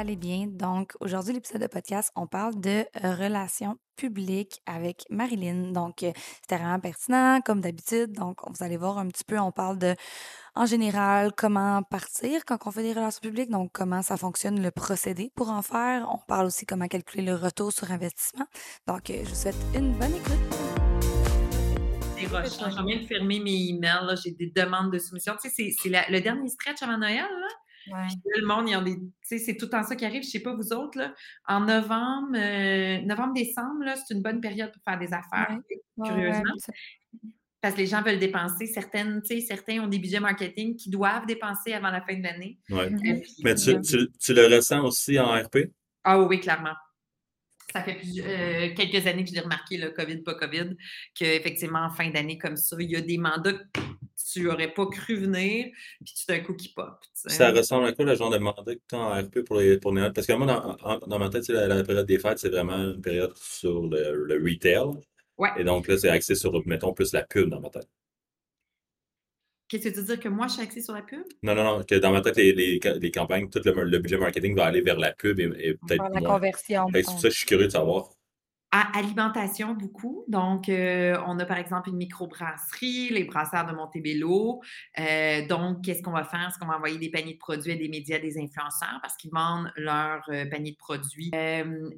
Allez bien. Donc, aujourd'hui, l'épisode de podcast, on parle de euh, relations publiques avec Marilyn. Donc, euh, c'était vraiment pertinent, comme d'habitude. Donc, vous allez voir un petit peu, on parle de, en général, comment partir quand on fait des relations publiques. Donc, comment ça fonctionne, le procédé pour en faire. On parle aussi comment calculer le retour sur investissement. Donc, euh, je vous souhaite une bonne écoute. Je train de fermer mes emails. J'ai des demandes de soumission. Tu sais, c'est le dernier stretch avant Noël. Le monde, il y a des. c'est tout en ça qui arrive. Je ne sais pas, vous autres, là, en novembre, euh, novembre-décembre, c'est une bonne période pour faire des affaires, curieusement. parce que les gens veulent dépenser. Certaines, certains ont des budgets marketing qui doivent dépenser avant la fin de l'année. Mm-hmm. Mais tu, tu, le ressens aussi en RP? Ah oui, clairement ça fait euh, quelques années que je l'ai remarqué, le COVID, pas COVID, qu'effectivement, en fin d'année comme ça, il y a des mandats tu n'aurais pas cru venir, puis tout d'un coup qui pop. Ça ressemble à quoi le genre de mandat que tu as en RP pour, les, pour? Parce que moi, dans, ma tête, la, période des fêtes, c'est vraiment une période sur le, retail. Ouais. Et donc là, c'est axé sur, mettons, plus la pub dans ma tête. Qu'est-ce que tu veux dire que moi, je suis axée sur la pub? Non, non, non, que dans ma tête, les, les, campagnes, tout le, budget marketing va aller vers la pub et, peut-être. la conversion. C'est ça je suis curieux de savoir. À alimentation, beaucoup. Donc, euh, on a par exemple une microbrasserie, les brasseurs de Montebello. Euh, donc, qu'est-ce qu'on va faire? Est-ce qu'on va envoyer des paniers de produits à des médias, des influenceurs parce qu'ils vendent leurs euh, paniers de produits?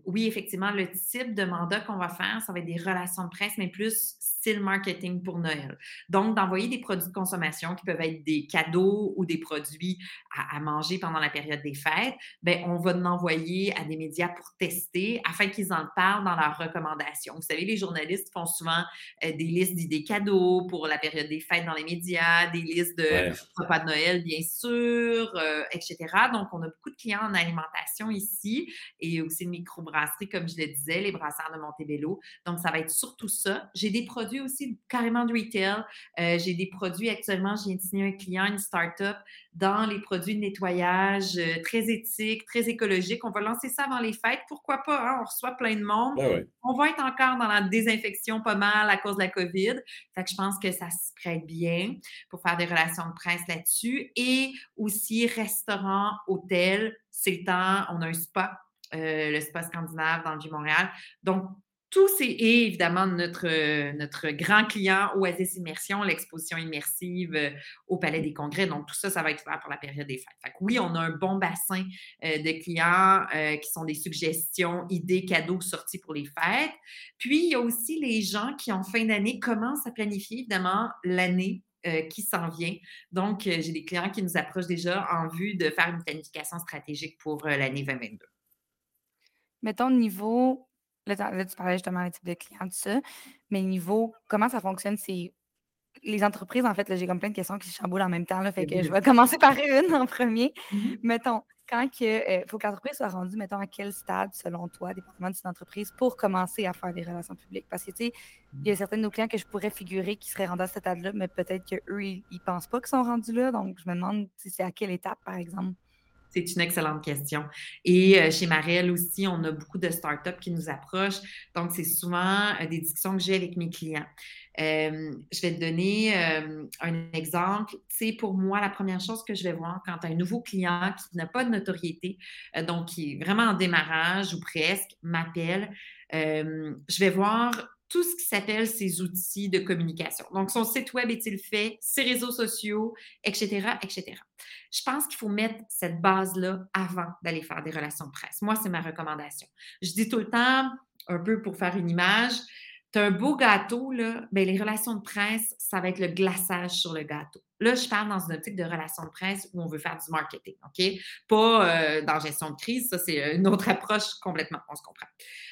oui, effectivement, le type de mandat qu'on va faire, ça va être des relations de presse, mais plus style marketing pour Noël. Donc, d'envoyer des produits de consommation qui peuvent être des cadeaux ou des produits à, manger pendant la période des fêtes, ben on va l'envoyer à des médias pour tester afin qu'ils en parlent dans leurs recommandations. Vous savez, les journalistes font souvent euh, des listes d'idées cadeaux pour la période des fêtes dans les médias, des listes de repas de Noël, bien sûr, euh, etc. Donc, on a beaucoup de clients en alimentation ici et aussi une microbrasserie, comme je le disais, les brasseurs de Montebello. Donc, ça va être surtout ça. J'ai des produits aussi carrément de retail. Euh, j'ai des produits actuellement, j'ai signé un client, une start-up dans les produits de nettoyage euh, très éthiques, très écologiques. On va lancer ça avant les fêtes. Pourquoi pas? Hein? On reçoit plein de monde. On va être encore dans la désinfection pas mal à cause de la COVID. Fait que je pense que ça se prête bien pour faire des relations de presse là-dessus. Et aussi restaurant, hôtel. C'est le temps. On a un spa euh, le spa scandinave dans le Vieux-Montréal. Donc, tout c'est évidemment notre, notre grand client Oasis Immersion, l'exposition immersive euh, au Palais des Congrès. Donc, tout ça, ça va être fait pour la période des fêtes. oui, on a un bon bassin euh, de clients euh, qui sont des suggestions, idées, cadeaux sortis pour les fêtes. Puis, il y a aussi les gens qui, en fin d'année, commencent à planifier évidemment l'année qui s'en vient. Donc, j'ai des clients qui nous approchent déjà en vue de faire une planification stratégique pour l'année 2022. Mettons, niveau Là, tu parlais justement des types de clients, tout ça. Mais niveau, comment ça fonctionne, c'est les entreprises, en fait, j'ai comme plein de questions qui se chamboulent en même temps. Là, fait que je vais commencer par une en premier. Mmh mettons, quand il euh, faut que l'entreprise soit rendue, mettons, à quel stade, selon toi, dépendamment de cette entreprise, pour commencer à faire des relations publiques? Parce que, tu sais, il y a certains de nos clients que je pourrais figurer qui seraient rendus à ce stade-là, mais peut-être qu'eux, ils ne pensent pas qu'ils sont rendus là. Donc, je me demande si c'est à quelle étape, par exemple? C'est une excellente question. Et euh, chez Marielle aussi, on a beaucoup de startups qui nous approchent. Donc, c'est souvent euh, des discussions que j'ai avec mes clients. Euh, je vais te donner un exemple. Tu pour moi, la première chose que je vais voir quand un nouveau client qui n'a pas de notoriété, donc qui est vraiment en démarrage ou presque, m'appelle, je vais voir tout ce qui s'appelle ses outils de communication. Donc, son site web est-il fait, ses réseaux sociaux, etc., etc. Je pense qu'il faut mettre cette base-là avant d'aller faire des relations de presse. Moi, c'est ma recommandation. Je dis tout le temps, un peu pour faire une image, tu as un beau gâteau, là, bien, les relations de presse, ça va être le glaçage sur le gâteau. Là, je parle dans une optique de relation de presse où on veut faire du marketing, OK? Pas euh, dans gestion de crise, ça, c'est une autre approche complètement, on se comprend.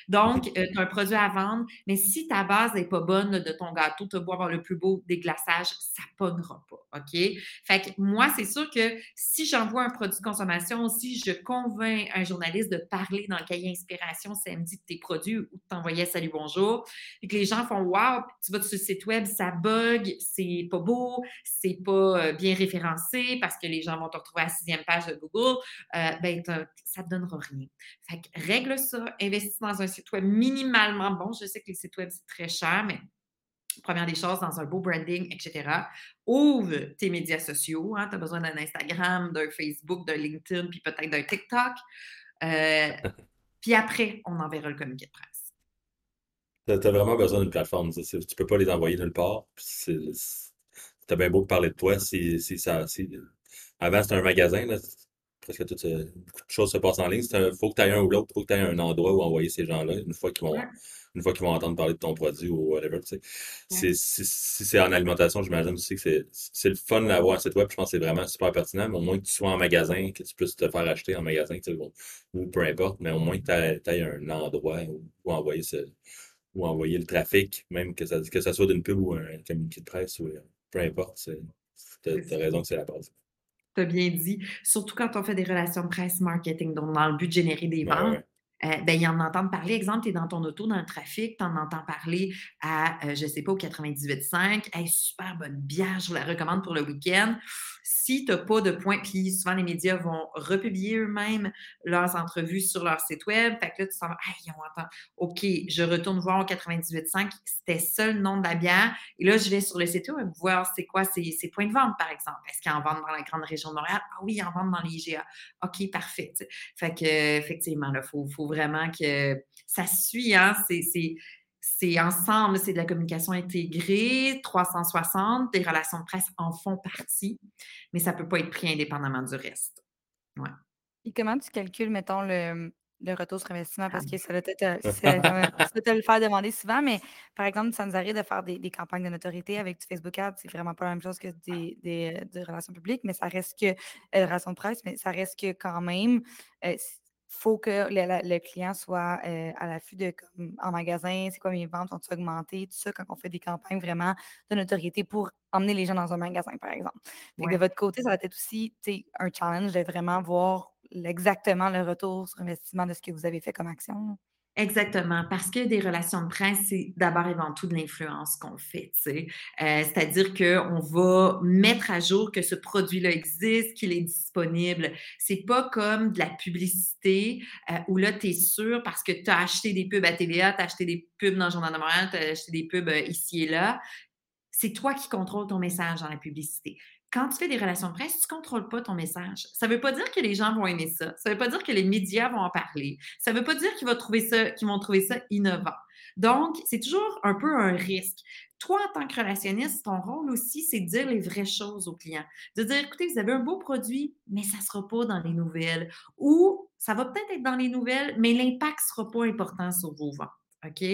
Donc, euh, tu as un produit à vendre, mais si ta base n'est pas bonne de ton gâteau, tu as beau avoir le plus beau déglaçage, ça ne pognera pas, OK? Fait que moi, c'est sûr que si j'envoie un produit de consommation, si je convainc un journaliste de parler dans le cahier inspiration samedi de tes produits ou de t'envoyer salut bonjour, et que les gens font Wow, tu vas sur le site web, ça bug, c'est pas beau, c'est pas euh, bien référencé parce que les gens vont te retrouver à la sixième page de Google, euh, ben, ça ne te donnera rien. Fait que règle ça, investis dans un site web minimalement bon. Je sais que les sites web, c'est très cher, mais première des choses, dans un beau branding, etc. Ouvre tes médias sociaux. Hein, tu as besoin d'un Instagram, d'un Facebook, d'un LinkedIn, puis peut-être d'un TikTok. Euh, puis après, on enverra le communiqué de presse. Tu as vraiment besoin d'une plateforme. Tu ne peux pas les envoyer nulle part. C'est T'as bien beau parler de toi si, ça. avant, c'était un magasin, là, presque toutes beaucoup de choses se passent en ligne. Il faut que tu aies un ou l'autre, il faut que tu aies un endroit où envoyer ces gens-là une fois qu'ils vont. Une fois qu'ils vont entendre parler de ton produit ou whatever, tu sais. Si c'est en alimentation, j'imagine aussi que c'est le fun d'avoir un site web. Je pense que c'est vraiment super pertinent. Mais au moins que tu sois en magasin, que tu puisses te faire acheter en magasin, tu sais, ou, peu importe, mais au moins que tu aies, un endroit où, envoyer ce, envoyer le trafic, même que ça, que ça soit d'une pub ou un communiqué de presse ou euh, peu importe, tu as, raison que c'est la base. Tu as bien dit. Surtout quand on fait des relations de presse marketing, donc dans le but de générer des ventes. Euh, ben, ils en entendent parler. Exemple, tu es dans ton auto, dans le trafic, tu en entends parler à, euh, je ne sais pas, au 98.5. Hey, super bonne bière, je la recommande pour le week-end si tu n'as pas de points, puis souvent les médias vont republier eux-mêmes leurs entrevues sur leur site web. Fait que là, tu sens, ah, ils ont entendu. OK, je retourne voir au 98.5, c'était ça le nom de la bière. Et là, je vais sur le site web voir c'est quoi ces, points de vente, par exemple. Est-ce qu'ils en vendent dans la grande région de Montréal? Ah oui, ils en vendent dans l'IGA. OK, parfait. Fait que, effectivement, il faut, faut, vraiment que ça suit, hein? C'est ensemble, c'est de la communication intégrée, 360, des relations de presse en font partie, mais ça ne peut pas être pris indépendamment du reste. Ouais. Et comment tu calcules, mettons, le, retour sur investissement? Parce que ça doit te le faire demander souvent, mais par exemple, ça nous arrive de faire des, campagnes de notoriété avec du Facebook Ads. C'est vraiment pas la même chose que des, relations publiques, mais ça reste que, euh, relations de presse, mais ça reste que quand même, euh, faut que le, client soit euh, à l'affût de comme en magasin, c'est quoi mes ventes, ont augmenté, tout ça, quand on fait des campagnes vraiment de notoriété pour emmener les gens dans un magasin, par exemple. De votre côté, ça va être aussi un challenge de vraiment voir exactement le retour sur investissement de ce que vous avez fait comme action. Exactement, parce que des relations de presse, c'est d'abord et avant tout de l'influence qu'on fait. Euh, C'est-à-dire qu'on va mettre à jour que ce produit-là existe, qu'il est disponible. C'est pas comme de la publicité euh, où là, tu es sûr parce que tu as acheté des pubs à TVA, tu as acheté des pubs dans le Journal de Montréal, tu as acheté des pubs euh, ici et là. C'est toi qui contrôles ton message dans la publicité quand tu fais des relations de presse, tu ne contrôles pas ton message. Ça ne veut pas dire que les gens vont aimer ça. Ça ne veut pas dire que les médias vont en parler. Ça ne veut pas dire qu'ils vont trouver ça, qu'ils vont trouver ça innovant. Donc, c'est toujours un peu un risque. Toi, en tant que relationniste, ton rôle aussi, c'est de dire les vraies choses aux clients. De dire, écoutez, vous avez un beau produit, mais ça ne sera pas dans les nouvelles. Ou ça va peut-être être dans les nouvelles, mais l'impact ne sera pas important sur vos ventes. OK?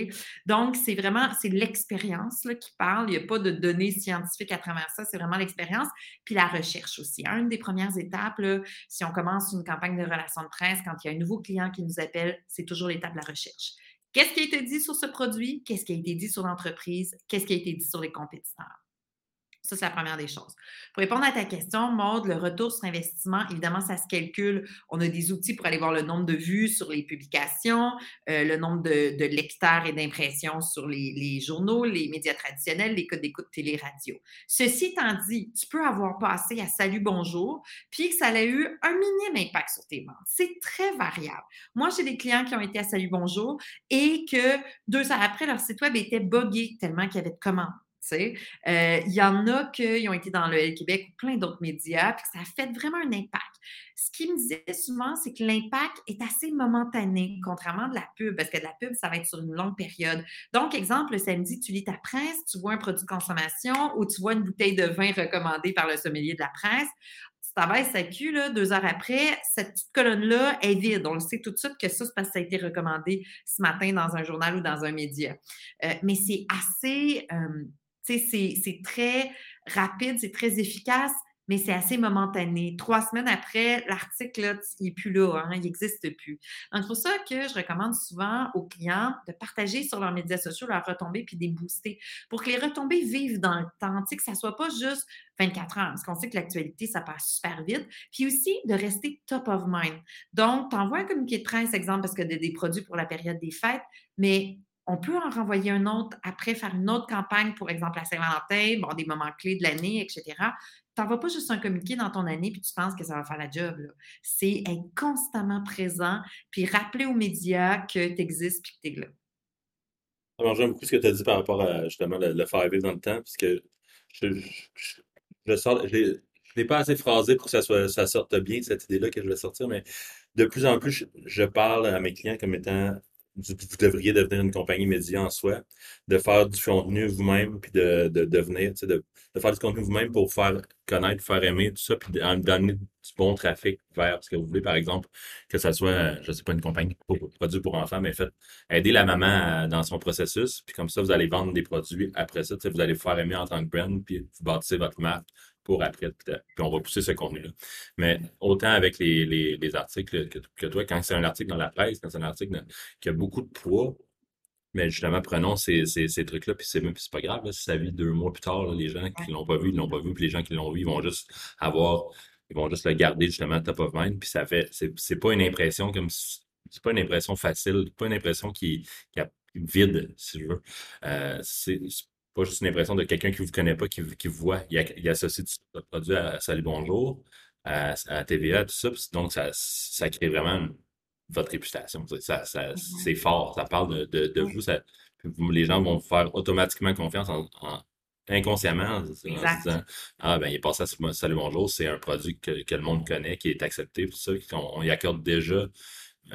Donc, c'est vraiment, c'est l'expérience qui parle. Il n'y a pas de données scientifiques à travers ça. C'est vraiment l'expérience. Puis la recherche aussi. Une des premières étapes, si on commence une campagne de relations de presse, quand il y a un nouveau client qui nous appelle, c'est toujours l'étape de la recherche. Qu'est-ce qui a été dit sur ce produit? Qu'est-ce qui a été dit sur l'entreprise? Qu'est-ce qui a été dit sur les compétiteurs? Ça, c'est la première des choses. Pour répondre à ta question, Maude, le retour sur investissement, évidemment, ça se calcule. On a des outils pour aller voir le nombre de vues sur les publications, euh, le nombre de, lecteurs et d'impressions sur les, journaux, les médias traditionnels, les codes d'écoute télé-radio. Ceci étant dit, tu peux avoir passé à Salut Bonjour, puis que ça a eu un minime impact sur tes ventes. C'est très variable. Moi, j'ai des clients qui ont été à Salut Bonjour et que deux heures après, leur site web était buggé tellement qu'il y avait de commandes. Euh, il y en a qui ont été dans le Québec ou plein d'autres médias, puis ça a fait vraiment un impact. Ce qu'il me disait souvent, c'est que l'impact est assez momentané, contrairement de la pub, parce que de la pub, ça va être sur une longue période. Donc, exemple, le samedi, tu lis ta presse, tu vois un produit de consommation ou tu vois une bouteille de vin recommandée par le sommelier de la presse tu travailles sa cul, là, deux heures après, cette petite colonne-là est vide. On le sait tout de suite que ça, c'est parce que ça a été recommandé ce matin dans un journal ou dans un média. Euh, mais c'est assez, euh, c'est très rapide, c'est très efficace, mais c'est assez momentané. Trois semaines après, l'article, il n'est plus là, hein, il n'existe plus. Donc, c'est ça que je recommande souvent aux clients de partager sur leurs médias sociaux leurs retombées puis des booster pour que les retombées vivent dans le temps, que ça ne soit pas juste 24 heures, parce qu'on sait que l'actualité, ça passe super vite. Puis aussi, de rester top of mind. Donc, tu envoies un communiqué de presse, exemple, parce que des produits pour la période des fêtes, mais on peut en renvoyer un autre après, faire une autre campagne, pour exemple, la Saint-Valentin, bon, des moments clés de l'année, etc t'envoies pas juste un communiqué dans ton année puis tu penses que ça va faire la job. C'est être constamment présent puis rappeler aux médias que tu existes puis que tu es là. Alors, j'aime beaucoup ce que tu as dit par rapport à justement le, faire vivre dans le temps, parce que je, je, n'ai pas assez phrasé pour que ça, soit, ça sorte bien, cette idée-là que je vais sortir, mais de plus en plus, je parle à mes clients comme étant vous devriez devenir une compagnie média en soi, de faire du contenu vous-même, puis de, de devenir, de, de, faire du contenu vous-même pour faire connaître, faire aimer, tout ça, puis d'amener du bon trafic vers ce que vous voulez, par exemple, que ça soit, je sais pas, une compagnie pour, produit pour enfants, mais faites, aider la maman dans son processus, puis comme ça, vous allez vendre des produits après ça, vous allez vous faire aimer en tant que brand, puis vous bâtissez votre marque, pour après. Puis on va pousser ce contenu-là. Mais autant avec les, les, articles que, toi, quand c'est un article dans la presse, quand c'est un article qui a beaucoup de poids, mais justement, prenons ces, ces, trucs-là, puis c'est, c'est pas grave, si ça vit deux mois plus tard, les gens qui l'ont pas vu, ils l'ont pas vu, puis les gens qui l'ont vu, ils vont juste avoir, ils vont juste le garder justement top of mind, puis ça fait, c'est, c'est pas une impression comme, c'est pas une impression facile, pas une impression qui, qui a vide, si je veux. Euh, c'est, pas juste une impression de quelqu'un qui ne vous connaît pas, qui, qui vous voit. Il, il associe votre produit à Salut Bonjour, à, à, TVA, tout ça. Donc, ça, ça crée vraiment votre réputation. Ça, ça, mm-hmm. C'est fort. Ça parle de, de, vous. Ça, les gens vont vous faire automatiquement confiance en, inconsciemment en, disant Ah, ben, il est passé à Salut Bonjour, c'est un produit que, que, le monde connaît, qui est accepté, tout ça, qu'on y accorde déjà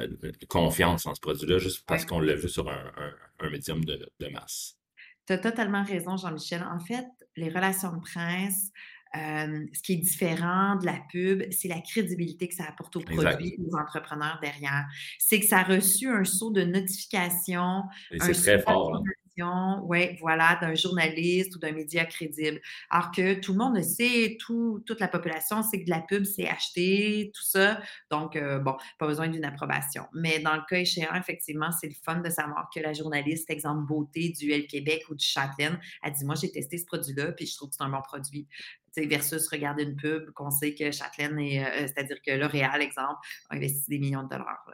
euh, confiance en ce produit-là, juste parce qu'on l'a vu sur un, un, un médium de, de masse. Tu as totalement raison, Jean-Michel. En fait, les relations de presse, ce qui est différent de la pub, c'est la crédibilité que ça apporte aux produits aux entrepreneurs derrière. C'est que ça a reçu un saut de notification. C'est très fort. Hein voilà, d'un journaliste ou d'un média crédible. Alors que tout le monde sait, tout, toute la population sait que de la pub, c'est acheté, tout ça. Donc, euh, bon, pas besoin d'une approbation. Mais dans le cas échéant, effectivement, c'est le fun de savoir que la journaliste, exemple beauté du L Québec ou du Châtelaine, a dit Moi, j'ai testé ce produit-là, puis je trouve que c'est un bon produit versus regarder une pub qu'on sait que Châtelaine, est, euh, c'est-à-dire que L'Oréal, exemple, a investi des millions de dollars.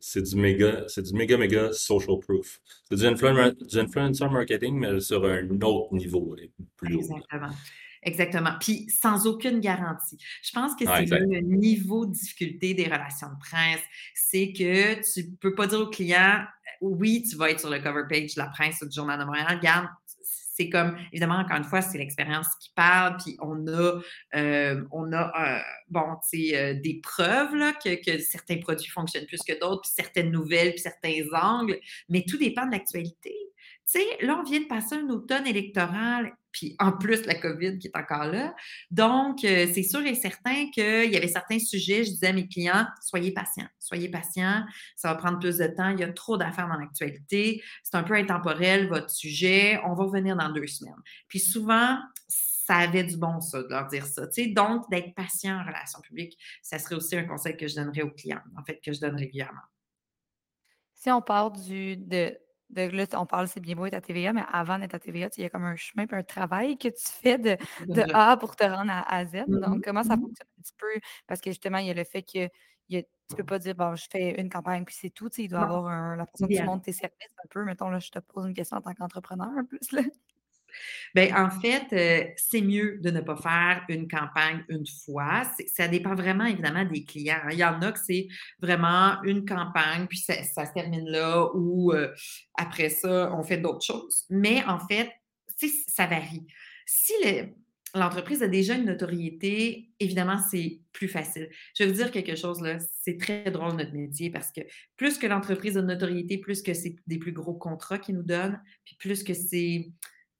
C'est du méga, c'est du méga, méga social proof. C'est du, influencer marketing, mais sur un autre niveau, plus haut. Exactement. Exactement. Puis sans aucune garantie. Je pense que c'est le niveau de difficulté des relations de presse. C'est que tu ne peux pas dire au client, oui, tu vas être sur le cover page de la presse ou du Journal de Montréal. Regarde, c'est comme, évidemment, encore une fois, c'est l'expérience qui parle, puis on a, euh, on a bon, euh, des preuves là, que, que, certains produits fonctionnent plus que d'autres, puis certaines nouvelles, puis certains angles, mais tout dépend de l'actualité. Tu sais, là, on vient de passer un automne électoral, puis en plus la COVID qui est encore là. Donc, euh, c'est sûr et certain qu'il y avait certains sujets, je disais à mes clients, soyez patients, soyez patients, ça va prendre plus de temps, il y a trop d'affaires dans l'actualité, c'est un peu intemporel votre sujet, on va revenir dans deux semaines. Puis souvent, ça avait du bon, ça, de leur dire ça. Donc, d'être patient en relation publique, ça serait aussi un conseil que je donnerais aux clients, en fait, que je donne régulièrement. Si on part du, de, là, on parle, c'est bien beau être à TVA, mais avant d'être à TVA, il y a comme un chemin et un travail que tu fais de, de A pour te rendre à, Z. Donc, mm-hmm. comment ça mm-hmm. fonctionne un petit peu? Parce que justement, il y a le fait que tu ne peux pas dire, bon, je fais une campagne puis c'est tout. Il doit y avoir la façon dont tu montes tes services un peu. Mettons, là, je te pose une question en tant qu'entrepreneur un plus. Là. Bien, en fait, euh, c'est mieux de ne pas faire une campagne une fois. Ça dépend vraiment, évidemment, des clients. Hein. Il y en a que c'est vraiment une campagne, puis ça, se termine là, ou euh, après ça, on fait d'autres choses. Mais en fait, ça varie. Si l'entreprise a déjà une notoriété, évidemment, c'est plus facile. Je vais vous dire quelque chose, là, c'est très drôle notre métier parce que plus que l'entreprise a une notoriété, plus que c'est des plus gros contrats qu'ils nous donnent, puis plus que c'est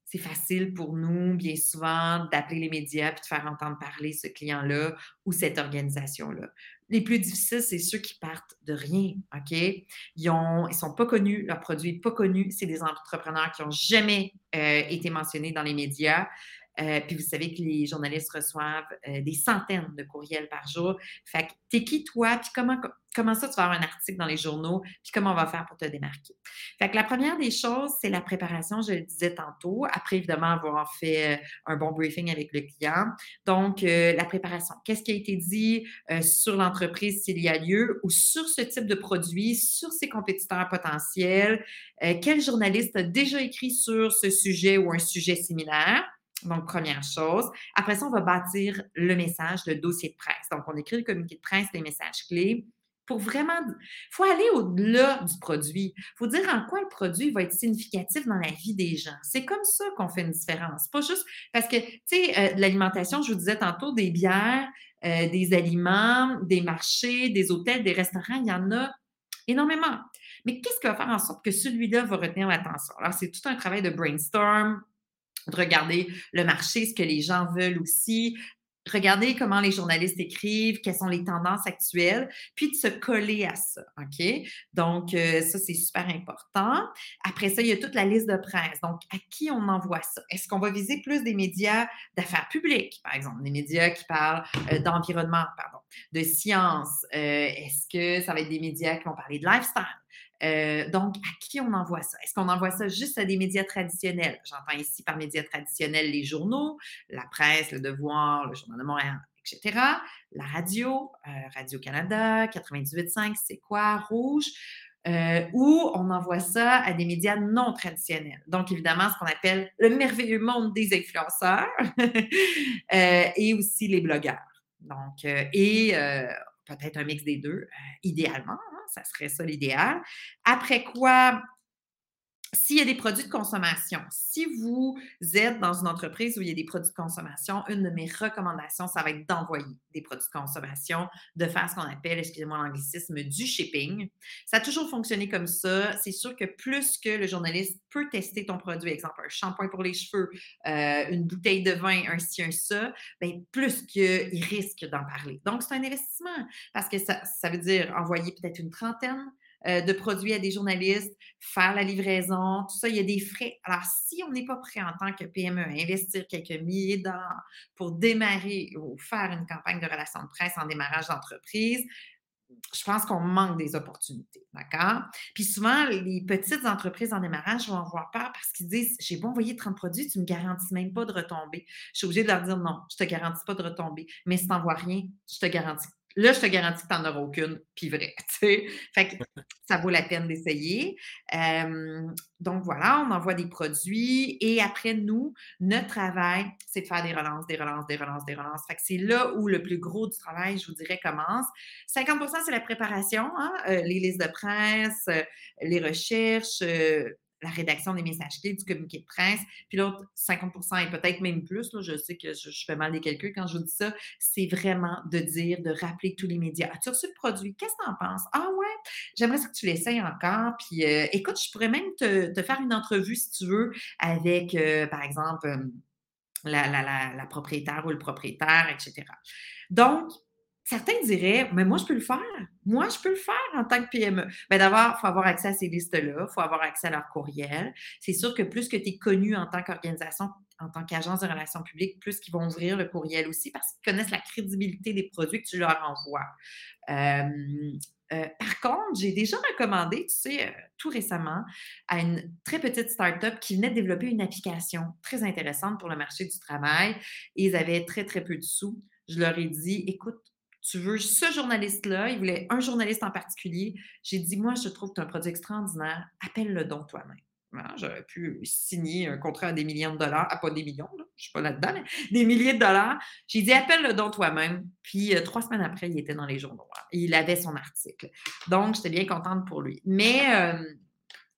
c'est facile pour nous, bien souvent, d'appeler les médias puis de faire entendre parler ce client-là ou cette organisation-là. Les plus difficiles, c'est ceux qui partent de rien, OK? Ils ne sont pas connus, leur produit n'est pas connu. C'est des entrepreneurs qui n'ont jamais euh, été mentionnés dans les médias. Euh, puis vous savez que les journalistes reçoivent euh, des centaines de courriels par jour. Fait que t'es qui toi? Puis comment, comment ça tu vas avoir un article dans les journaux? Puis comment on va faire pour te démarquer? Fait que la première des choses, c'est la préparation, je le disais tantôt. Après, évidemment, avoir fait euh, un bon briefing avec le client. Donc, la préparation. Qu'est-ce qui a été dit sur l'entreprise s'il y a lieu ou sur ce type de produit, sur ses compétiteurs potentiels? quel journaliste a déjà écrit sur ce sujet ou un sujet similaire? Donc, première chose. Après ça, on va bâtir le message, le dossier de presse. Donc, on écrit le communiqué de presse, les messages clés. Pour vraiment, il faut aller au-delà du produit. Il faut dire en quoi le produit va être significatif dans la vie des gens. C'est comme ça qu'on fait une différence. Pas juste parce que, tu sais, euh, l'alimentation, je vous disais tantôt, des bières, euh, des aliments, des marchés, des hôtels, des restaurants, il y en a énormément. Mais qu'est-ce qui va faire en sorte que celui-là va retenir l'attention? Alors, c'est tout un travail de brainstorm, regarder le marché, ce que les gens veulent aussi, regarder comment les journalistes écrivent, quelles sont les tendances actuelles, puis de se coller à ça. OK? Donc, euh, ça, c'est super important. Après ça, il y a toute la liste de presse. Donc, à qui on envoie ça? Est-ce qu'on va viser plus des médias d'affaires publiques, par exemple, des médias qui parlent euh, d'environnement, pardon, de science? Euh, est-ce que ça va être des médias qui vont parler de lifestyle? Euh, donc, à qui on envoie ça? Est-ce qu'on envoie ça juste à des médias traditionnels? J'entends ici par médias traditionnels les journaux, la presse, le Devoir, le Journal de Montréal, etc. La radio, euh, Radio-Canada, 98.5, c'est quoi? Rouge. Euh, ou on envoie ça à des médias non traditionnels. Donc, évidemment, ce qu'on appelle le merveilleux monde des influenceurs et aussi les blogueurs. Donc, et peut-être un mix des deux, idéalement. Hein ça serait ça l'idéal. Après quoi, s'il y a des produits de consommation, si vous êtes dans une entreprise où il y a des produits de consommation, une de mes recommandations, ça va être d'envoyer des produits de consommation, de faire ce qu'on appelle, excusez-moi l'anglicisme, du shipping. Ça a toujours fonctionné comme ça. C'est sûr que plus que le journaliste peut tester ton produit, exemple un shampoing pour les cheveux, euh, une bouteille de vin, un ci, un ça, bien, plus qu'il risque d'en parler. Donc, c'est un investissement parce que ça, ça veut dire envoyer peut-être une trentaine euh, de produits à des journalistes, faire la livraison, tout ça, il y a des frais. Alors, si on n'est pas prêt en tant que PME à investir quelques milliers de dollars pour démarrer ou faire une campagne de relations de presse en démarrage d'entreprise, je pense qu'on manque des opportunités, d'accord? Puis souvent, les petites entreprises en démarrage vont avoir peur parce qu'ils disent J'ai beau envoyer 30 produits, tu ne me garantis même pas de retomber. Je suis obligée de leur dire non, je ne te garantis pas de retomber. Mais si tu n'envoies rien, je te garantis Là, je te garantis que tu n'en auras aucune, puis vrai. Fait que ça vaut la peine d'essayer. donc voilà, on envoie des produits et après, nous, notre travail, c'est de faire des relances, des relances, des relances, des relances. Fait que c'est là où le plus gros du travail, je vous dirais, commence. 50% c'est la préparation, hein, euh, les listes de presse, euh, les recherches, euh, la rédaction des messages clés, du communiqué de presse. Puis l'autre, 50% et peut-être même plus, je sais que je, fais mal des calculs quand je vous dis ça, c'est vraiment de dire, de rappeler tous les médias. As-tu reçu le produit? Qu'est-ce que tu en penses? Ah ouais, j'aimerais que tu l'essayes encore. Puis euh, écoute, je pourrais même te, faire une entrevue si tu veux avec, euh, par exemple, euh, la propriétaire ou le propriétaire, etc. Donc, Certains diraient, mais moi, je peux le faire. Moi, je peux le faire en tant que PME. Mais ben, d'abord, il faut avoir accès à ces listes-là, il faut avoir accès à leur courriel. C'est sûr que plus que tu es connu en tant qu'organisation, en tant qu'agence de relations publiques, plus qu'ils vont ouvrir le courriel aussi parce qu'ils connaissent la crédibilité des produits que tu leur envoies. Euh, par contre, j'ai déjà recommandé, tu sais, euh, tout récemment, à une très petite start-up qui venait de développer une application très intéressante pour le marché du travail. Et ils avaient très, très peu de sous. Je leur ai dit, écoute, tu veux ce journaliste-là, il voulait un journaliste en particulier. J'ai dit, moi, je trouve que tu as un produit extraordinaire, appelle-le donc toi-même. J'aurais pu signer un contrat à des millions de dollars, ah, pas des millions, je ne suis pas là-dedans, mais des milliers de dollars. J'ai dit, appelle-le donc toi-même. Puis euh, trois semaines après, il était dans les journaux. Il avait son article. Donc, j'étais bien contente pour lui. Mais, euh,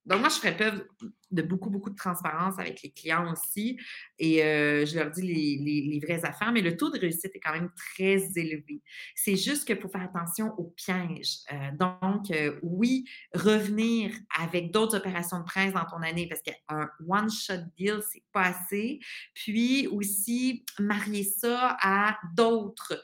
donc, moi, je ferais preuve de beaucoup, beaucoup de transparence avec les clients aussi. Et euh, je leur dis les, les, vraies affaires, mais le taux de réussite est quand même très élevé. C'est juste qu'il faut faire attention aux pièges. Euh, donc, euh, oui, revenir avec d'autres opérations de presse dans ton année, parce qu'un one-shot deal, c'est pas assez. Puis aussi, marier ça à d'autres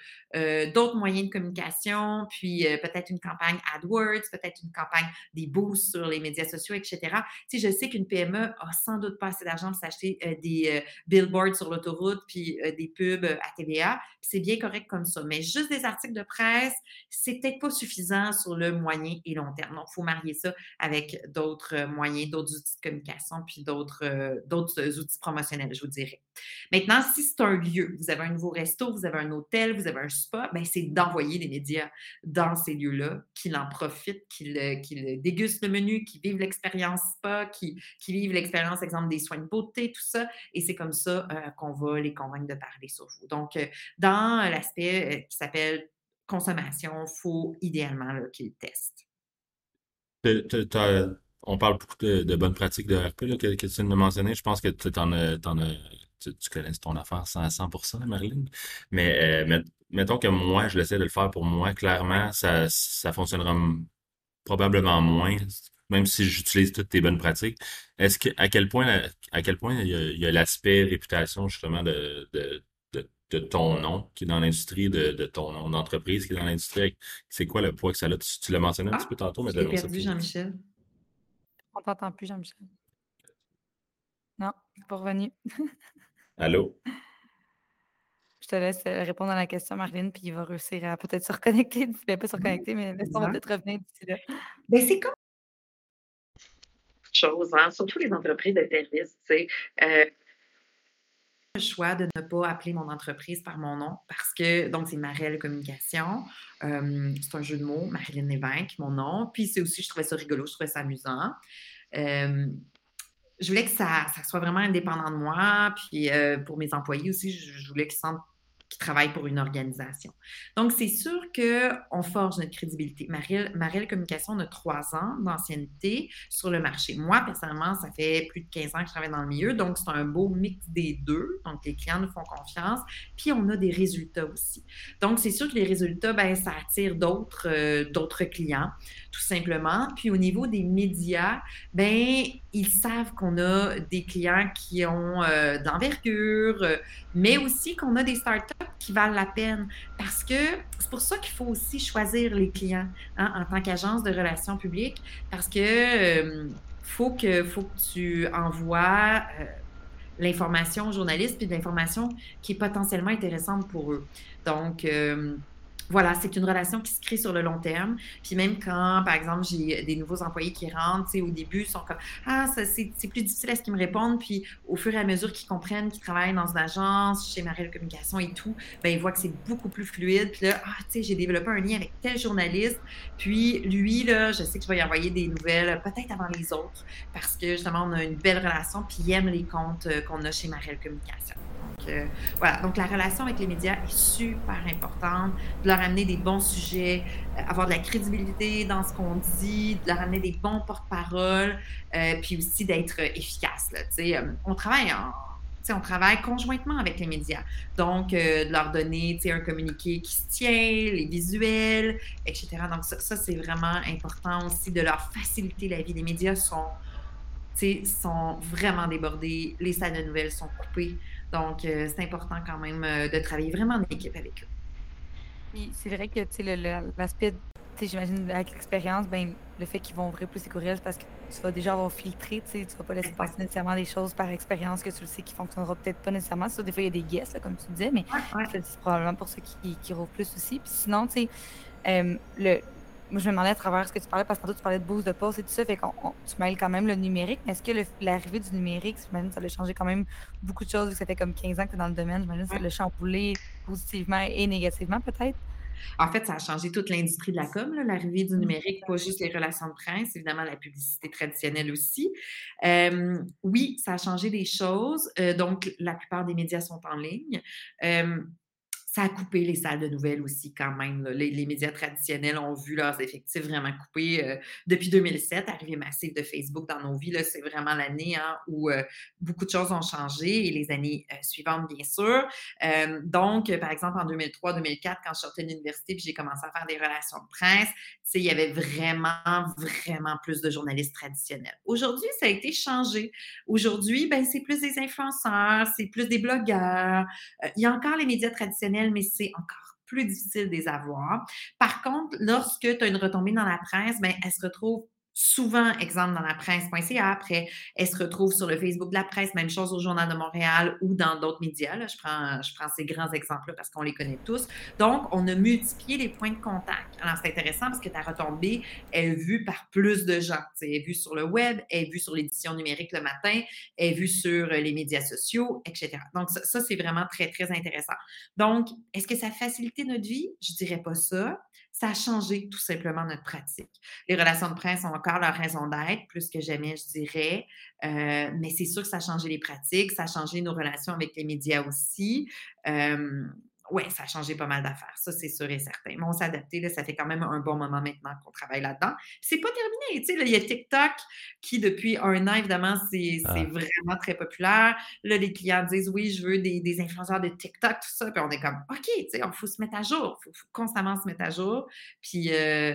d'autres moyens de communication, puis peut-être une campagne AdWords, peut-être une campagne des boosts sur les médias sociaux, etc. Tu je sais qu'une PME a sans doute pas assez d'argent pour s'acheter euh, des euh, billboards sur l'autoroute puis des pubs à TVA. C'est bien correct comme ça. Mais juste des articles de presse, c'est peut-être pas suffisant sur le moyen et long terme. Donc, il faut marier ça avec d'autres moyens, d'autres outils de communication puis d'autres outils promotionnels, je vous dirais. Maintenant, si c'est un lieu, vous avez un nouveau resto, vous avez un hôtel, vous avez un spa, ben c'est d'envoyer des médias dans ces lieux-là, qu'ils en profitent, qu'ils dégustent le menu, qu'ils vivent l'expérience spa, qu'ils vivent l'expérience, exemple, des soins de beauté, tout ça. Et c'est comme ça euh, qu'on va les convaincre de parler sur vous. Donc, euh, dans l'aspect euh, qui s'appelle consommation, il faut idéalement qu'ils testent on parle beaucoup de, bonnes pratiques de RP là, que, tu viens de mentionner. Je pense que tu en as, tu, connais ton affaire à 100%, Marilyn. Mais euh, mettons que moi, je l'essaie de le faire pour moi. Clairement, ça, ça fonctionnera probablement moins, même si j'utilise toutes tes bonnes pratiques. Est-ce que à quel point à quel point il y a, l'aspect réputation justement de, de, ton nom qui est dans l'industrie, de, ton nom d'entreprise qui est dans l'industrie? C'est quoi le poids que ça a? Tu, l'as mentionné un petit peu tantôt, mais je perdu, Jean-Michel. On t'entend plus, Jean-Michel. Non, c'est pas revenu. Allô? Je te laisse euh, répondre à la question, Marlene, puis il va réussir à peut-être se reconnecter. Il ne pas se reconnecter, mais laisse-moi va peut-être revenir d'ici là. Ben, c'est comme chose, hein? surtout les entreprises de services. Tu sais, euh, le choix de ne pas appeler mon entreprise par mon nom parce que, donc, c'est Marielle Communication. Euh, c'est un jeu de mots, Marilyn Lévesque, mon nom. Puis c'est aussi, je trouvais ça rigolo, je trouvais ça amusant. Euh, je voulais que ça, ça, soit vraiment indépendant de moi. Puis euh, pour mes employés aussi, je, je voulais qu'ils sentent qui travaillent pour une organisation. Donc, c'est sûr qu'on forge notre crédibilité. Marielle, Communication, on a trois ans d'ancienneté sur le marché. Moi, personnellement, ça fait plus de 15 ans que je travaille dans le milieu, donc c'est un beau mix des deux. Donc, les clients nous font confiance, puis on a des résultats aussi. Donc, c'est sûr que les résultats, ben, ça attire d'autres euh, clients, tout simplement. Puis, au niveau des médias, ben, ils savent qu'on a des clients qui ont euh, d'envergure, euh, mais aussi qu'on a des startups qui valent la peine. Parce que c'est pour ça qu'il faut aussi choisir les clients hein, en tant qu'agence de relations publiques, parce que euh, faut, que faut que tu envoies euh, l'information aux journalistes, puis de l'information qui est potentiellement intéressante pour eux. Donc, euh, voilà, c'est une relation qui se crée sur le long terme. Puis même quand, par exemple, j'ai des nouveaux employés qui rentrent, au début, ils sont comme Ah, c'est plus difficile à ce qu'ils me répondent. Puis au fur et à mesure qu'ils comprennent qu'ils travaillent dans une agence, chez Marielle Communication et tout, ben ils voient que c'est beaucoup plus fluide. Puis là, ah, tu sais, j'ai développé un lien avec tel journaliste. Puis lui, là, je sais que je vais y envoyer des nouvelles peut-être avant les autres parce que justement, on a une belle relation. Puis il aime les comptes euh, qu'on a chez Marielle Communication. Donc, euh, voilà. Donc, la relation avec les médias est super importante. De leur amener des bons sujets, euh, avoir de la crédibilité dans ce qu'on dit, de leur amener des bons porte-parole, euh, puis aussi d'être efficace. Là, on travaille on travaille conjointement avec les médias. Donc, de leur donner un communiqué qui se tient, les visuels, etc. Donc, ça, ça c'est vraiment important aussi de leur faciliter la vie. Les médias sont, sont vraiment débordés. Les salles de nouvelles sont coupées. Donc, euh, c'est important quand même euh, de travailler vraiment en équipe avec eux. c'est vrai que l'aspect, j'imagine, avec l'expérience, ben, le fait qu'ils vont ouvrir plus les courriels parce que tu vas déjà avoir filtré, tu ne vas pas laisser passer nécessairement des choses par expérience que tu le sais qui ne fonctionnera peut-être pas nécessairement. Ça, des fois, il y a des guests, comme tu disais, mais c'est probablement pour ceux qui, qui plus aussi. Puis sinon, tu sais, euh, le, moi, je me demandais à travers ce que tu parlais, parce que tantôt, tu parlais de boost de poste et tout ça, fait qu'on tu mêles quand même le numérique. Mais est-ce que l'arrivée du numérique, j'imagine, ça a changé quand même beaucoup de choses, vu que ça fait comme 15 ans que tu es dans le domaine, j'imagine, ça l'a chamboulé positivement et négativement, peut-être? En fait, ça a changé toute l'industrie de la com, l'arrivée du mmh. numérique, pas juste les relations de presse, évidemment la publicité traditionnelle aussi. oui, ça a changé des choses. Euh, donc, la plupart des médias sont en ligne ça a coupé les salles de nouvelles aussi quand même. Les, médias traditionnels ont vu leurs effectifs vraiment coupés euh, depuis 2007, arrivée massive de Facebook dans nos vies. C'est vraiment l'année hein, où euh, beaucoup de choses ont changé et les années euh, suivantes, bien sûr. donc, par exemple, en 2003-2004, quand je sortais de l'université et j'ai commencé à faire des relations de presse, il y avait vraiment, vraiment plus de journalistes traditionnels. Aujourd'hui, ça a été changé. Aujourd'hui, ben, c'est plus des influenceurs, c'est plus des blogueurs. il y a encore les médias traditionnels mais c'est encore plus difficile de les avoir. Par contre, lorsque tu as une retombée dans la presse, ben, elle se retrouve souvent, exemple, dans la presse.ca. Après, elle se retrouve sur le Facebook de la presse, même chose au Journal de Montréal ou dans d'autres médias. Je, prends, je prends ces grands exemples parce qu'on les connaît tous. Donc, on a multiplié les points de contact. Alors, c'est intéressant parce que ta retombée est vue par plus de gens. Elle est vue sur le web, elle est vue sur l'édition numérique le matin, elle est vue sur les médias sociaux, etc. Donc, ça, ça c'est vraiment très, très intéressant. Donc, est-ce que ça a facilité notre vie? Je dirais pas ça ça a changé tout simplement notre pratique. Les relations de presse ont encore leur raison d'être, plus que jamais, je dirais. Euh, mais c'est sûr que ça a changé les pratiques, ça a changé nos relations avec les médias aussi. Euh, oui, ça a changé pas mal d'affaires. Ça, c'est sûr et certain. Mais on s'est adapté. ça fait quand même un bon moment maintenant qu'on travaille là-dedans. C'est pas terminé. Tu sais, il y a TikTok qui, depuis un an, évidemment, c'est ah. vraiment très populaire. Là, les clients disent oui, je veux des, des, influenceurs de TikTok, tout ça. Puis on est comme OK, tu sais, il faut se mettre à jour. Il faut, constamment se mettre à jour. Puis, euh,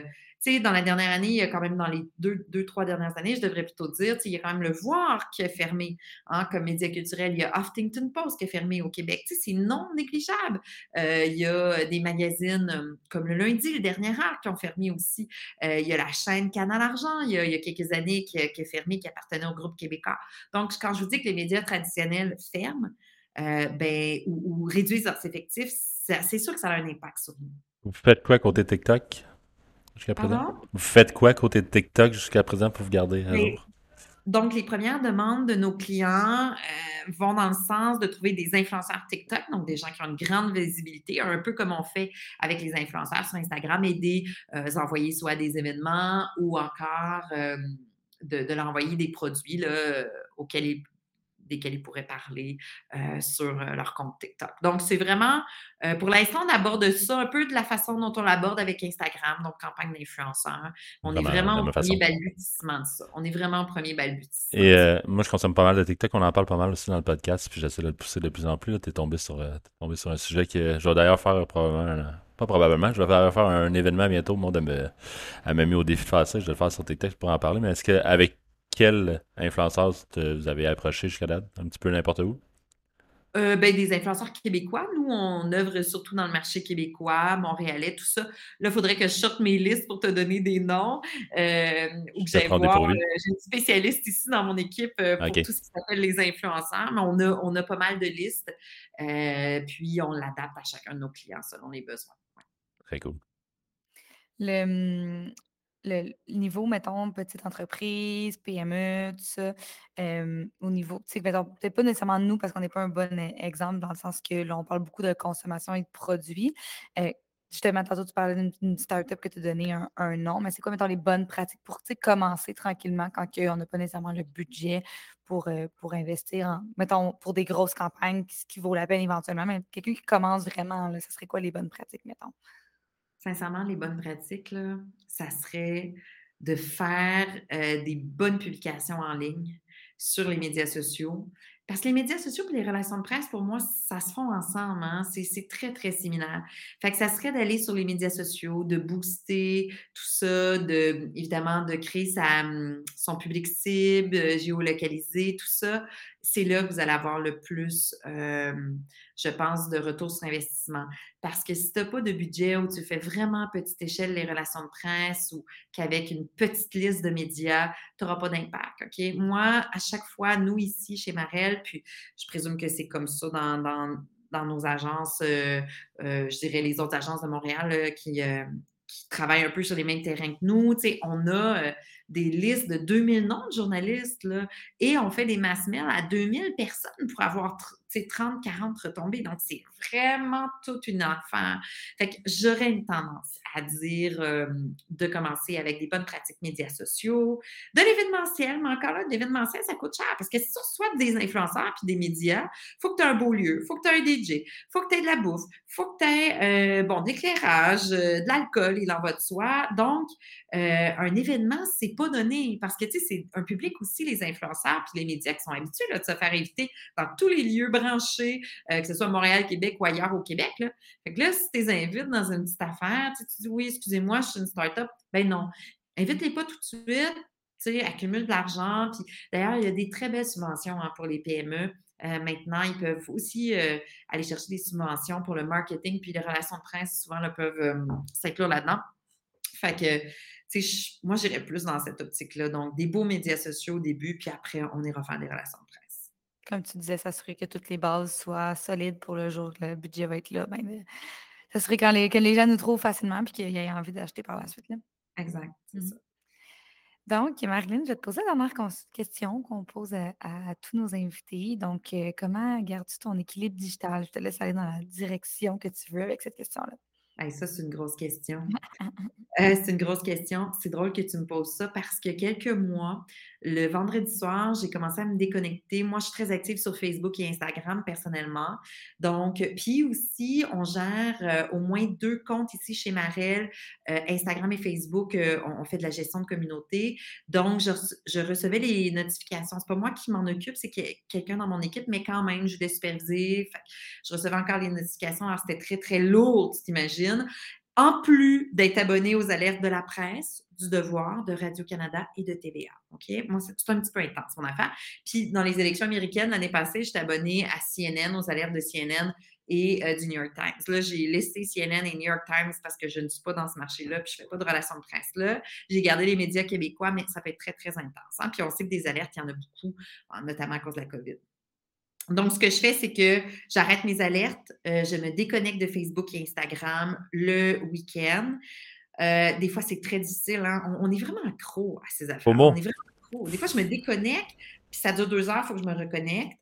dans la dernière année, quand même dans les deux, deux trois dernières années, je devrais plutôt dire, il y a quand même le Voir qui est fermé hein, comme média culturel. Il y a Huffington Post qui est fermé au Québec. C'est non négligeable. Euh, il y a des magazines euh, comme le lundi, le dernier heure, qui ont fermé aussi. Euh, il y a la chaîne Canal Argent, il y a, quelques années, qui, qui, est fermée, qui appartenait au groupe québécois. Donc, quand je vous dis que les médias traditionnels ferment, ben, ou, ou réduisent leurs effectifs, c'est sûr que ça a un impact sur nous. Vous faites quoi côté TikTok? Jusqu'à présent? Vous faites quoi côté de TikTok jusqu'à présent pour vous garder à jour? Donc, les premières demandes de nos clients euh, vont dans le sens de trouver des influenceurs TikTok, donc des gens qui ont une grande visibilité, un peu comme on fait avec les influenceurs sur Instagram, et des euh, envoyer soit des événements ou encore euh, de, leur envoyer des produits là, auxquels ils desquels ils pourraient parler euh, sur euh, leur compte TikTok. Donc, c'est vraiment, euh, pour l'instant, on aborde ça un peu de la façon dont on l'aborde avec Instagram, donc campagne d'influenceurs. On est vraiment au premier balbutiement de ça. On est vraiment au premier balbutiement. Et moi, je consomme pas mal de TikTok. On en parle pas mal aussi dans le podcast, puis j'essaie de le pousser de plus en plus. Tu es tombé sur, tombé sur un sujet que je vais d'ailleurs faire probablement pas probablement. Je vais faire, un événement bientôt. Mon de m'a mis au défi de faire ça. Je vais le faire sur TikTok pour en parler. Mais est-ce qu'avec quel influenceur vous avez approché jusqu'à date? Un petit peu n'importe où? Euh, ben, des influenceurs québécois. Nous, on œuvre surtout dans le marché québécois, montréalais, tout ça. Là, il faudrait que je sorte mes listes pour te donner des noms euh, ou que j'aille voir. Euh, j'ai une spécialiste ici dans mon équipe pour tout ce qui s'appelle les influenceurs, mais on a, on a pas mal de listes. puis, on l'adapte à chacun de nos clients selon les besoins. Très cool. Le, hum, le niveau, mettons, petite entreprise, PME, tout ça, au niveau, tu sais, peut-être pas nécessairement nous parce qu'on n'est pas un bon e, exemple dans le sens que là, on parle beaucoup de consommation et de produits. Euh, justement, tantôt, tu parlais d'une start-up que tu as donné un, nom, mais c'est quoi, mettons, les bonnes pratiques pour commencer tranquillement quand on n'a pas nécessairement le budget pour, euh, pour investir, en, mettons, pour des grosses campagnes, ce qui vaut la peine éventuellement, mais quelqu'un qui commence vraiment, là, ce serait quoi les bonnes pratiques, mettons? Sincèrement, les bonnes pratiques, ça serait de faire euh, des bonnes publications en ligne sur les médias sociaux. Parce que les médias sociaux et les relations de presse, pour moi, ça se font ensemble. Hein. C'est très, très similaire. Fait que ça serait d'aller sur les médias sociaux, de booster tout ça, de, évidemment, de créer sa, son public cible, euh, géolocaliser, tout ça c'est là que vous allez avoir le plus, euh, je pense, de retour sur investissement. Parce que si tu n'as pas de budget ou tu fais vraiment à petite échelle les relations de presse ou qu'avec une petite liste de médias, tu n'auras pas d'impact. Moi, à chaque fois, nous ici chez Marel, puis je présume que c'est comme ça dans, nos agences, euh, euh, je dirais les autres agences de Montréal qui, qui travaillent un peu sur les mêmes terrains que nous. on a des listes de 2000 noms de journalistes là, et on fait des mass mails à 2000 personnes pour avoir 30, 40 retombées. Donc, c'est vraiment toute une affaire. Fait que j'aurais une tendance à dire euh, de commencer avec des bonnes pratiques médias sociaux, de l'événementiel, mais encore là, l'événementiel, ça coûte cher parce que si tu reçois des influenceurs puis des médias, faut que tu aies un beau lieu, faut que tu aies un DJ, faut que tu aies de la bouffe, faut que tu aies, euh, bon, d'éclairage, euh, de l'alcool, il en va de soi. Donc, un événement, c'est pas donné parce que, tu sais, c'est un public aussi, les influenceurs puis les médias qui sont habitués de se faire éviter dans tous les lieux branché, euh, que ce soit Montréal, Québec ou ailleurs au Québec. Là. Fait que là, si tu les invites dans une petite affaire, tu dis oui, excusez-moi, je suis une start-up. Ben non. Invite-les pas tout de suite, tu accumule de l'argent. Puis d'ailleurs, il y a des très belles subventions hein, pour les PME. Euh, maintenant, ils peuvent aussi euh, aller chercher des subventions pour le marketing, puis les relations de presse, souvent, là, peuvent s'inclure là-dedans. Fait que moi, j'irais plus dans cette optique-là. Donc, des beaux médias sociaux au début, puis après, on ira faire des relations de presse. Comme tu disais, s'assurer que toutes les bases soient solides pour le jour que le budget va être là. Ben, s'assurer quand les, que les gens nous trouvent facilement puis qu'ils aient envie d'acheter par la suite. Là. Exact, c'est mmh ça. Donc, Marilyn, je vais te poser la dernière question qu'on pose à, tous nos invités. Donc, euh, comment gardes-tu ton équilibre digital? Je te laisse aller dans la direction que tu veux avec cette question-là ça, c'est une grosse question. Euh, c'est une grosse question. C'est drôle que tu me poses ça parce que quelques mois, le vendredi soir, j'ai commencé à me déconnecter. Moi, je suis très active sur Facebook et Instagram personnellement. Donc, puis aussi, on gère euh, au moins deux comptes ici chez Marel, euh, Instagram et Facebook. on, fait de la gestion de communauté. Donc, je, recevais les notifications. C'est pas moi qui m'en occupe, c'est quelqu'un dans mon équipe, mais quand même, je l'ai supervisé. je recevais encore les notifications. Alors, c'était très, très lourd, tu t'imagines? En plus d'être abonné aux alertes de la presse, du Devoir, de Radio-Canada et de TVA. OK? Moi, c'est un petit peu intense, mon affaire. Puis, dans les élections américaines, l'année passée, j'étais abonné à CNN, aux alertes de CNN et euh, du New York Times. Là, j'ai laissé CNN et New York Times parce que je ne suis pas dans ce marché-là, puis je ne fais pas de relations de presse là. J'ai gardé les médias québécois, mais ça peut être très, très intense. Hein. Puis on sait que des alertes, il y en a beaucoup, notamment à cause de la COVID. Donc, ce que je fais, c'est que j'arrête mes alertes, euh, je me déconnecte de Facebook et Instagram le week-end. Euh, des fois, c'est très difficile. Hein. On, est vraiment accro à ces affaires. On est vraiment accro. Des fois, je me déconnecte, puis ça dure deux heures, il faut que je me reconnecte.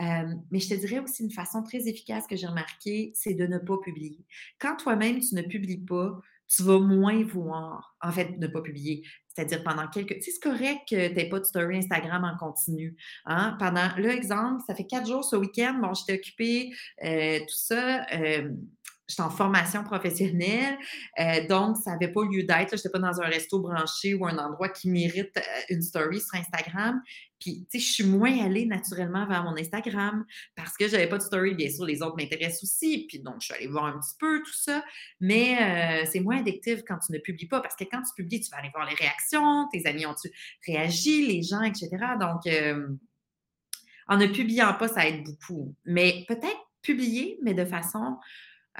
Euh, mais je te dirais aussi une façon très efficace que j'ai remarqué, c'est de ne pas publier. Quand toi-même, tu ne publies pas, tu vas moins voir, en fait, ne pas publier. C'est-à-dire pendant quelques. C'est correct que tu n'aies pas de story Instagram en continu. Hein? Pendant l'exemple, ça fait quatre jours ce week-end, bon, j'étais occupée, euh, tout ça. Euh, j'étais en formation professionnelle, euh, donc ça n'avait pas lieu d'être. Je n'étais pas dans un resto branché ou un endroit qui mérite une story sur Instagram. Puis, tu sais, je suis moins allée naturellement vers mon Instagram parce que je n'avais pas de story. Bien sûr, les autres m'intéressent aussi. Puis, donc, je suis allée voir un petit peu tout ça. Mais euh, c'est moins addictif quand tu ne publies pas parce que quand tu publies, tu vas aller voir les réactions, tes amis ont-tu réagi, les gens, etc. Donc, euh, en ne publiant pas, ça aide beaucoup. Mais peut-être publier, mais de façon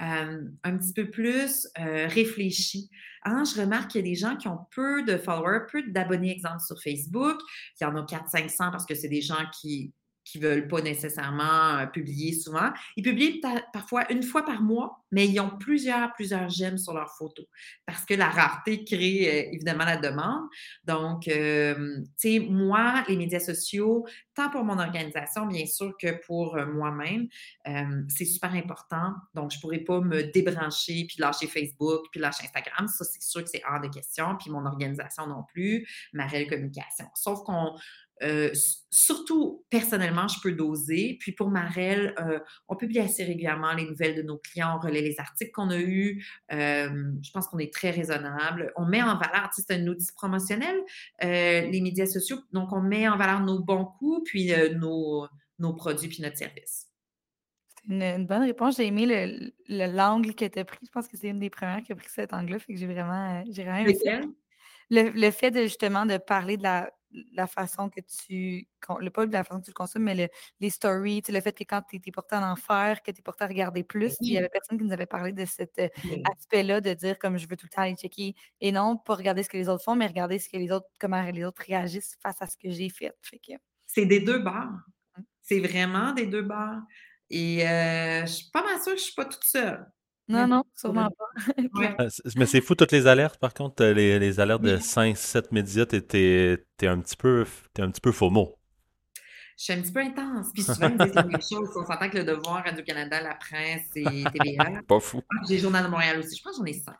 euh, un petit peu plus euh, réfléchi. Hein, je remarque qu'il y a des gens qui ont peu de followers, peu d'abonnés, exemple, sur Facebook. Y en a 400-500 parce que c'est des gens qui qui veulent pas nécessairement euh, publier souvent. Ils publient parfois une fois par mois, mais ils ont plusieurs, plusieurs j'aime sur leurs photos parce que la rareté crée euh, évidemment la demande. Donc, euh, tu sais, moi, les médias sociaux, tant pour mon organisation, bien sûr, que pour moi-même, c'est super important. Donc, je ne pourrais pas me débrancher puis lâcher Facebook puis lâcher Instagram. Ça, c'est sûr que c'est hors de question. Puis mon organisation non plus, ma réelle communication. Sauf qu'on euh, surtout, personnellement, je peux doser. Puis pour Marel, euh, on publie assez régulièrement les nouvelles de nos clients, on relaie les articles qu'on a eus. Euh, je pense qu'on est très raisonnable. On met en valeur, c'est un outil promotionnel, les médias sociaux. Donc, on met en valeur nos bons coups, puis nos, nos produits, puis notre service. C'est une, bonne réponse. J'ai aimé l'angle que tu as pris. Je pense que c'est une des premières qui a pris cet angle-là. Fait que j'ai vraiment, j'ai vraiment aimé le, le, fait de justement de parler de la la façon que tu. Le, pas la façon que tu le consommes, mais les stories, le fait que quand tu es, porté en enfer, que tu es porté à regarder plus. Il y avait personne qui nous avait parlé de cet euh, aspect-là, de dire comme je veux tout le temps aller checker. Et non, pas regarder ce que les autres font, mais regarder ce que les autres, comment les autres réagissent face à ce que j'ai fait. C'est des deux barres. Mmh. C'est vraiment des deux barres. Et euh, je suis pas mal sûre que je suis pas toute seule. Non, non, sûrement pas. Euh, mais c'est fou, toutes les alertes, par contre, les, les alertes de 5-7 médias, t'es un petit peu, es un petit peu faux mot je suis un petit peu intense. Puis souvent, ils disent la même chose. On s'entend que le Devoir, Radio-Canada, La Presse et TVA. Pas fou. Ah, j'ai Journal de Montréal aussi. Je pense que j'en ai cinq.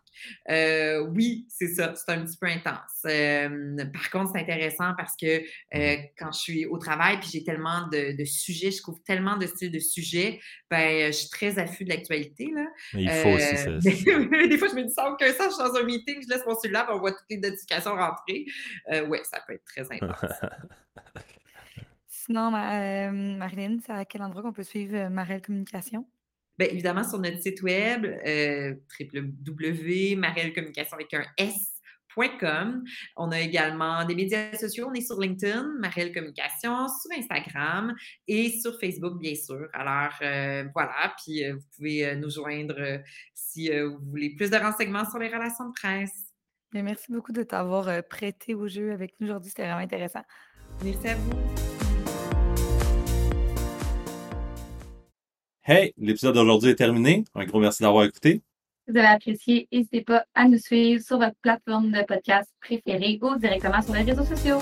Euh, oui, c'est ça. C'est un petit peu intense. Euh, par contre, c'est intéressant parce que euh, quand je suis au travail puis j'ai tellement de, sujets, je couvre tellement de styles de sujets, ben, je suis très affût de l'actualité. Là. il faut aussi ça. des fois, je me dis ça aucun sens. Je suis dans un meeting, je laisse mon cellulaire on voit toutes les notifications rentrer. oui, ça peut être très intense. Sinon, euh, Marilyn, c'est à quel endroit qu'on peut suivre euh, Marelle Communication? Bien, évidemment, sur notre site web, euh, avec un S.com. On a également des médias sociaux. On est sur LinkedIn, Marielle Communication, sur Instagram et sur Facebook, bien sûr. Alors, euh, voilà. Puis, vous pouvez nous joindre si vous voulez plus de renseignements sur les relations de presse. Mais merci beaucoup de t'avoir euh, prêté au jeu avec nous aujourd'hui. C'était vraiment intéressant. Merci à vous. Hey, l'épisode d'aujourd'hui est terminé. Un gros merci d'avoir écouté. Si vous avez apprécié, n'hésitez pas à nous suivre sur votre plateforme de podcast préférée ou directement sur les réseaux sociaux.